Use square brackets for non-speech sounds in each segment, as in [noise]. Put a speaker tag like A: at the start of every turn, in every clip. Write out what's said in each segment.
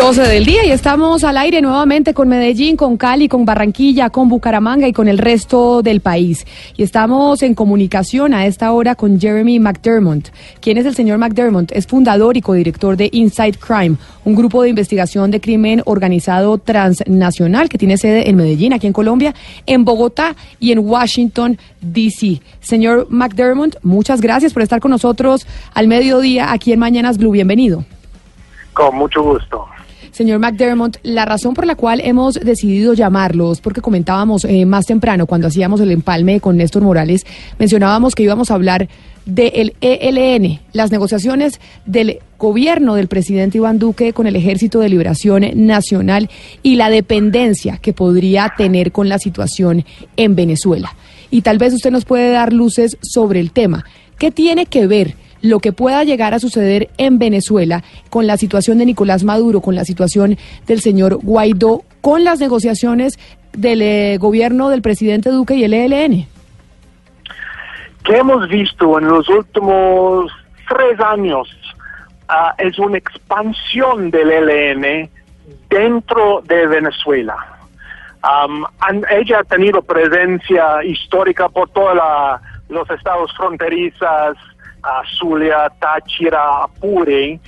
A: 12 del día y estamos al aire nuevamente con Medellín, con Cali, con Barranquilla, con Bucaramanga y con el resto del país. Y estamos en comunicación a esta hora con Jeremy McDermott. ¿Quién es el señor McDermott? Es fundador y codirector de Inside Crime, un grupo de investigación de crimen organizado transnacional que tiene sede en Medellín, aquí en Colombia, en Bogotá y en Washington, D.C. Señor McDermott, muchas gracias por estar con nosotros al mediodía aquí en Mañanas Blue. Bienvenido.
B: Con mucho gusto.
A: Señor McDermott, la razón por la cual hemos decidido llamarlos, porque comentábamos eh, más temprano cuando hacíamos el empalme con Néstor Morales, mencionábamos que íbamos a hablar del ELN, las negociaciones del gobierno del presidente Iván Duque con el Ejército de Liberación Nacional y la dependencia que podría tener con la situación en Venezuela. Y tal vez usted nos puede dar luces sobre el tema. ¿Qué tiene que ver? Lo que pueda llegar a suceder en Venezuela con la situación de Nicolás Maduro, con la situación del señor Guaidó, con las negociaciones del eh, gobierno del presidente Duque y el ELN?
B: ¿Qué hemos visto en los últimos tres años? ah, es una expansión del ELN dentro de Venezuela. Han- ella ha tenido presencia histórica por todos los estados fronterizas, Zulia, Táchira, Apure,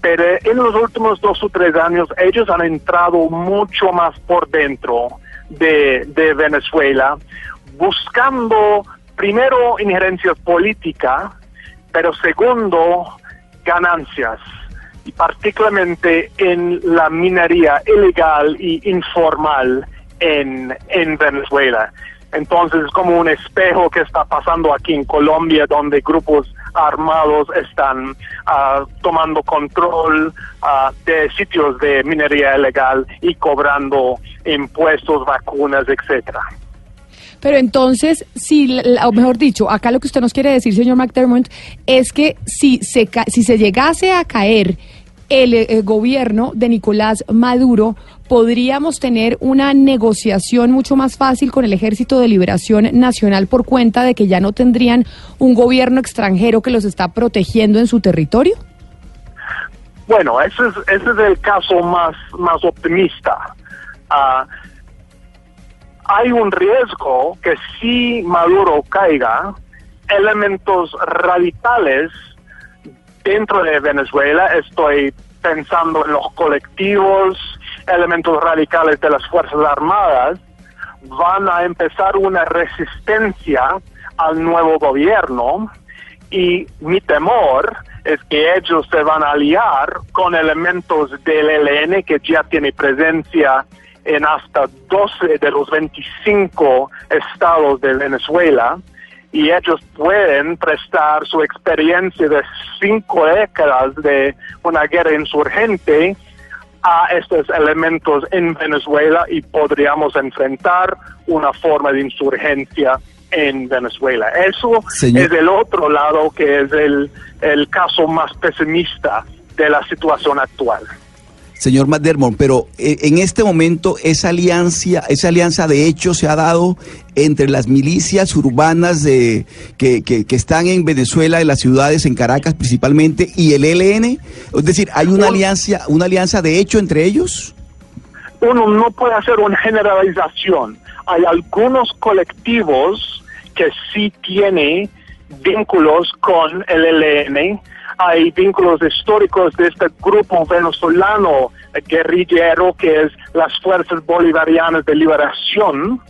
B: pero en los últimos dos o tres años ellos han entrado mucho más por dentro de, de Venezuela, buscando primero injerencia política, pero segundo ganancias, y particularmente en la minería ilegal y informal en, en Venezuela. Entonces, es como un espejo que está pasando aquí en Colombia, donde grupos armados están ah, tomando control ah, de sitios de minería ilegal y cobrando impuestos, vacunas, etcétera.
A: Pero entonces, si, o mejor dicho, acá lo que usted nos quiere decir, señor McDermott, es que si se, si se llegase a caer el, eh, gobierno de Nicolás Maduro, podríamos tener una negociación mucho más fácil con el Ejército de Liberación Nacional por cuenta de que ya no tendrían un gobierno extranjero que los está protegiendo en su territorio.
B: Bueno, ese es, ese es el caso más, más optimista. Ah, hay un riesgo que si Maduro caiga, elementos radicales dentro de Venezuela, estoy pensando en los colectivos, elementos radicales de las Fuerzas Armadas, van a empezar una resistencia al nuevo gobierno y mi temor es que ellos se van a aliar con elementos del ELN que ya tiene presencia en hasta 12 de los 25 estados de Venezuela y ellos pueden prestar su experiencia de cinco décadas de una guerra insurgente a estos elementos en Venezuela y podríamos enfrentar una forma de insurgencia en Venezuela. Eso
C: Señor-
B: es el otro lado que es el, el caso más pesimista de la situación actual.
C: Señor McDermott, pero eh, en este momento esa alianza, esa alianza de hecho se ha dado entre las milicias urbanas de, que, que- que están en Venezuela, en las ciudades, en Caracas principalmente, y el ELN. Es decir, ¿hay una
B: Un-
C: alianza, una alianza de hecho entre ellos?
B: uno no puede hacer una generalización. Hay algunos colectivos que sí tienen vínculos con el ELN. Hay vínculos históricos de este grupo venezolano eh, guerrillero que es las Fuerzas Bolivarianas de Liberación,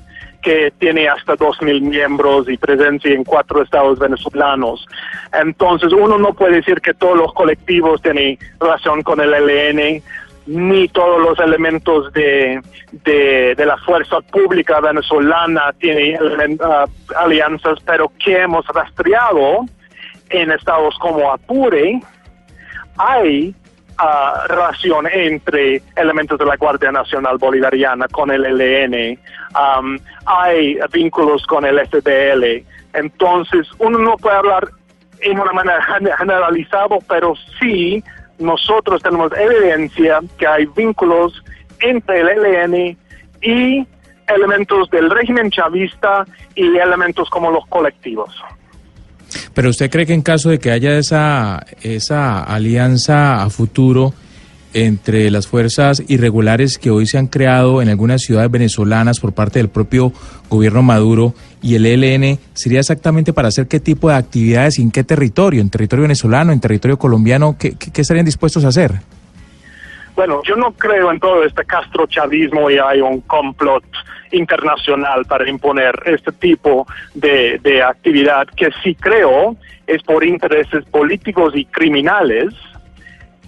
B: que tiene hasta 2.000 miembros y presencia en cuatro estados venezolanos. Entonces, uno no puede decir que todos los colectivos tienen relación con el ELN, ni todos los elementos de, de, la fuerza pública venezolana tienen ah, alianzas, pero que hemos rastreado en estados como Apure, hay ah, relación entre elementos de la Guardia Nacional Bolivariana con el um, hay vínculos con el FDL. Entonces, uno no puede hablar en una manera [laughs] generalizada, pero sí nosotros tenemos evidencia que hay vínculos entre el ELN y elementos del régimen chavista y elementos como los colectivos.
D: Pero usted cree que en caso de que haya esa, esa alianza a futuro entre las fuerzas irregulares que hoy se han creado en algunas ciudades venezolanas por parte del propio gobierno Maduro y el ELN, sería exactamente para hacer qué tipo de actividades y en qué territorio, en territorio venezolano, en territorio colombiano, qué, qué, estarían dispuestos a hacer?
B: Bueno, yo no creo en todo este castrochavismo y hay un complot internacional para imponer este tipo de, actividad que sí creo es por intereses políticos y criminales.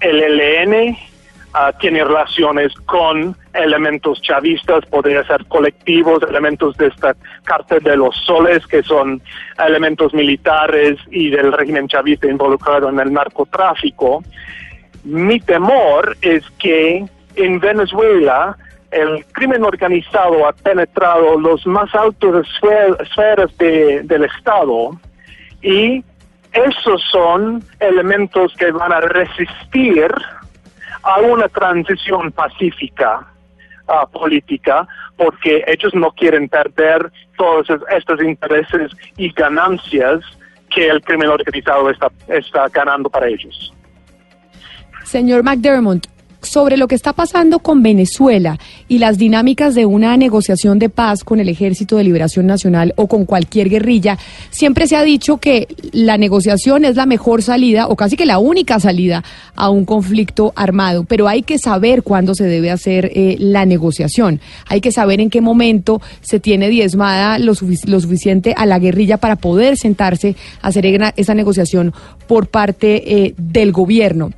B: El ELN uh, tiene relaciones con elementos chavistas, podría ser colectivos, elementos de esta cartel de los soles, que son elementos militares y del régimen chavista involucrado en el narcotráfico. Mi temor es que en Venezuela el crimen organizado ha penetrado los más altos esferas de, del Estado y esos son elementos que van a resistir a una transición pacífica uh, política porque ellos no quieren perder todos estos intereses y ganancias que el crimen organizado está, está ganando para ellos.
A: Señor McDermott, sobre lo que está pasando con Venezuela y las dinámicas de una negociación de paz con el Ejército de Liberación Nacional o con cualquier guerrilla, siempre se ha dicho que la negociación es la mejor salida o casi que la única salida a un conflicto armado, pero hay que saber cuándo se debe hacer eh, la negociación, hay que saber en qué momento se tiene diezmada lo, suficiente a la guerrilla para poder sentarse a hacer esa negociación por parte eh, del gobierno.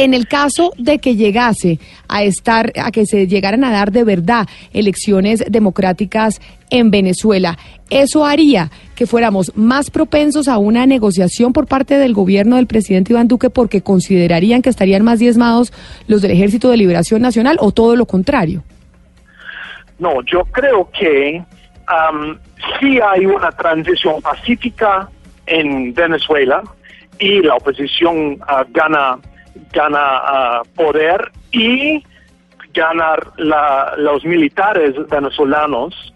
A: En el caso de que llegase a estar, a que se llegaran a dar de verdad elecciones democráticas en Venezuela, eso haría que fuéramos más propensos a una negociación por parte del gobierno del presidente Iván Duque porque considerarían que estarían más diezmados los del Ejército de Liberación Nacional o todo lo contrario.
B: No, yo creo que sí hay una transición pacífica en Venezuela y la oposición ah, gana gana poder y ganar los militares venezolanos,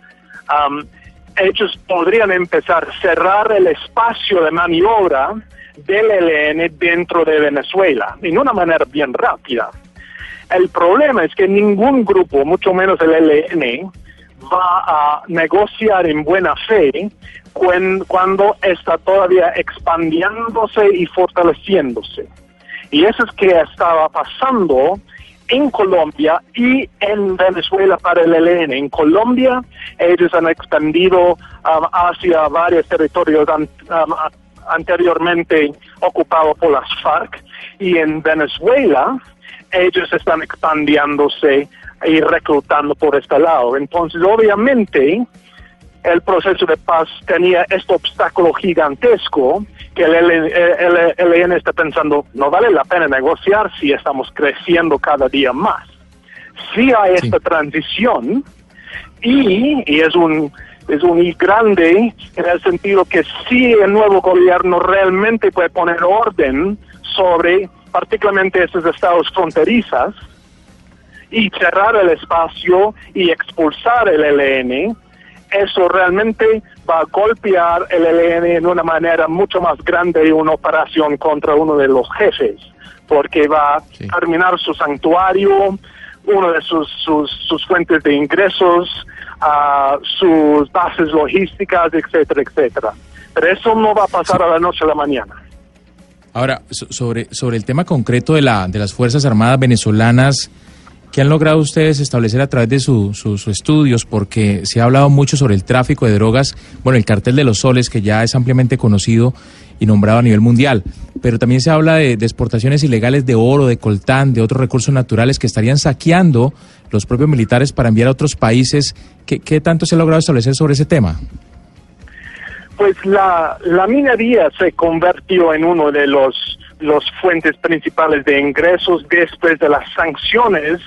B: ellos podrían empezar a cerrar el espacio de maniobra del ELN dentro de Venezuela, en una manera bien rápida. El problema es que ningún grupo, mucho menos el ELN, va a negociar en buena fe cuando está todavía expandiéndose y fortaleciéndose. Y eso es que estaba pasando en Colombia y en Venezuela para el ELN. En Colombia ellos han expandido um, hacia varios territorios um, anteriormente ocupados por las FARC y en Venezuela ellos están expandiéndose y reclutando por este lado. Entonces, obviamente, el proceso de paz tenía este obstáculo gigantesco que el ELN está pensando, no vale la pena negociar si estamos creciendo cada día más. Sí hay esta transición y, y es un es un y grande en el sentido que sí el nuevo gobierno realmente puede poner orden sobre particularmente esos estados fronterizas y cerrar el espacio y expulsar el ELN eso realmente va a golpear el ELN en una manera mucho más grande de una operación contra uno de los jefes, porque va a terminar su santuario, una de sus, sus, fuentes de ingresos, uh, sus bases logísticas, etcétera, etcétera. Pero eso no va a pasar a la noche a la mañana.
D: Ahora, sobre, sobre el tema concreto de, la, de las Fuerzas Armadas venezolanas, ¿Qué han logrado ustedes establecer a través de sus estudios? Porque se ha hablado mucho sobre el tráfico de drogas, bueno, el cartel de los soles, que ya es ampliamente conocido y nombrado a nivel mundial, pero también se habla de, exportaciones ilegales de oro, de coltán, de otros recursos naturales que estarían saqueando los propios militares para enviar a otros países. ¿Qué, qué tanto se ha logrado establecer sobre ese tema?
B: Pues la, la minería se convirtió en uno de los los fuentes principales de ingresos después de las sanciones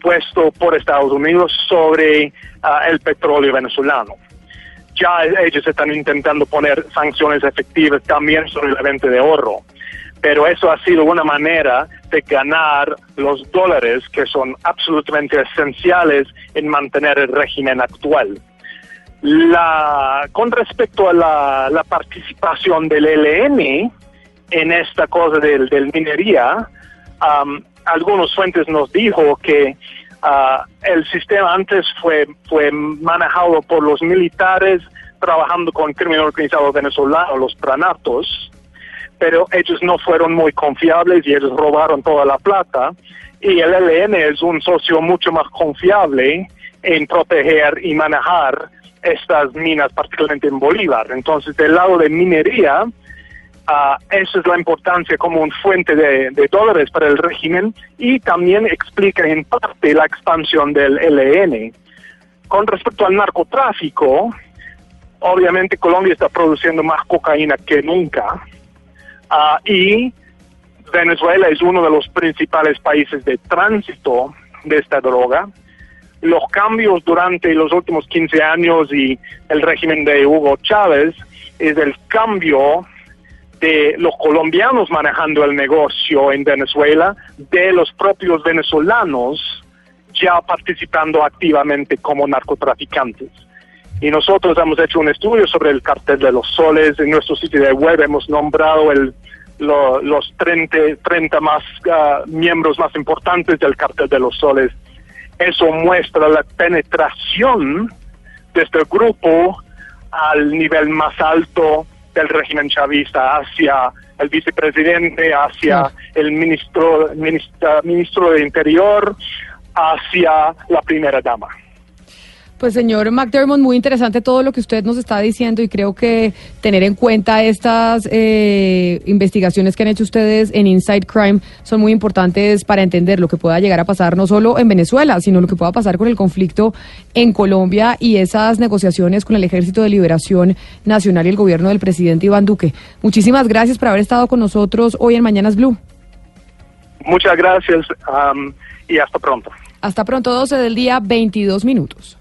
B: puesto por Estados Unidos sobre ah, el petróleo venezolano. Ya ellos están intentando poner sanciones efectivas también sobre la venta de oro, pero eso ha sido una manera de ganar los dólares que son absolutamente esenciales en mantener el régimen actual. La, con respecto a la, participación del ELN en esta cosa del, del minería, algunos fuentes nos dijo que ah, el sistema antes fue, fue manejado por los militares trabajando con crimen organizado venezolano, los pranatos, pero ellos no fueron muy confiables y ellos robaron toda la plata. Y el ELN es un socio mucho más confiable en proteger y manejar estas minas, particularmente en Bolívar. Entonces, del lado de minería, Uh, esa es la importancia como un fuente de, dólares para el régimen y también explica en parte la expansión del LN. Con respecto al narcotráfico, obviamente Colombia está produciendo más cocaína que nunca uh, y Venezuela es uno de los principales países de tránsito de esta droga. Los cambios durante los últimos 15 años y el régimen de Hugo Chávez es el cambio de los colombianos manejando el negocio en Venezuela, de los propios venezolanos ya participando activamente como narcotraficantes. Y nosotros hemos hecho un estudio sobre el cartel de los soles. En nuestro sitio de web hemos nombrado el, los 30, 30 más, ah, miembros más importantes del cartel de los soles. Eso muestra la penetración de este grupo al nivel más alto del régimen chavista hacia el vicepresidente, hacia el ministro, ministro, ministro de Interior, hacia la primera dama.
A: Pues señor McDermott, muy interesante todo lo que usted nos está diciendo y creo que tener en cuenta estas eh, investigaciones que han hecho ustedes en Inside Crime son muy importantes para entender lo que pueda llegar a pasar no solo en Venezuela, sino lo que pueda pasar con el conflicto en Colombia y esas negociaciones con el Ejército de Liberación Nacional y el gobierno del presidente Iván Duque. Muchísimas gracias por haber estado con nosotros hoy en Mañanas Blue.
B: Muchas gracias y hasta pronto.
A: Hasta pronto, 12 del día, 22 minutos.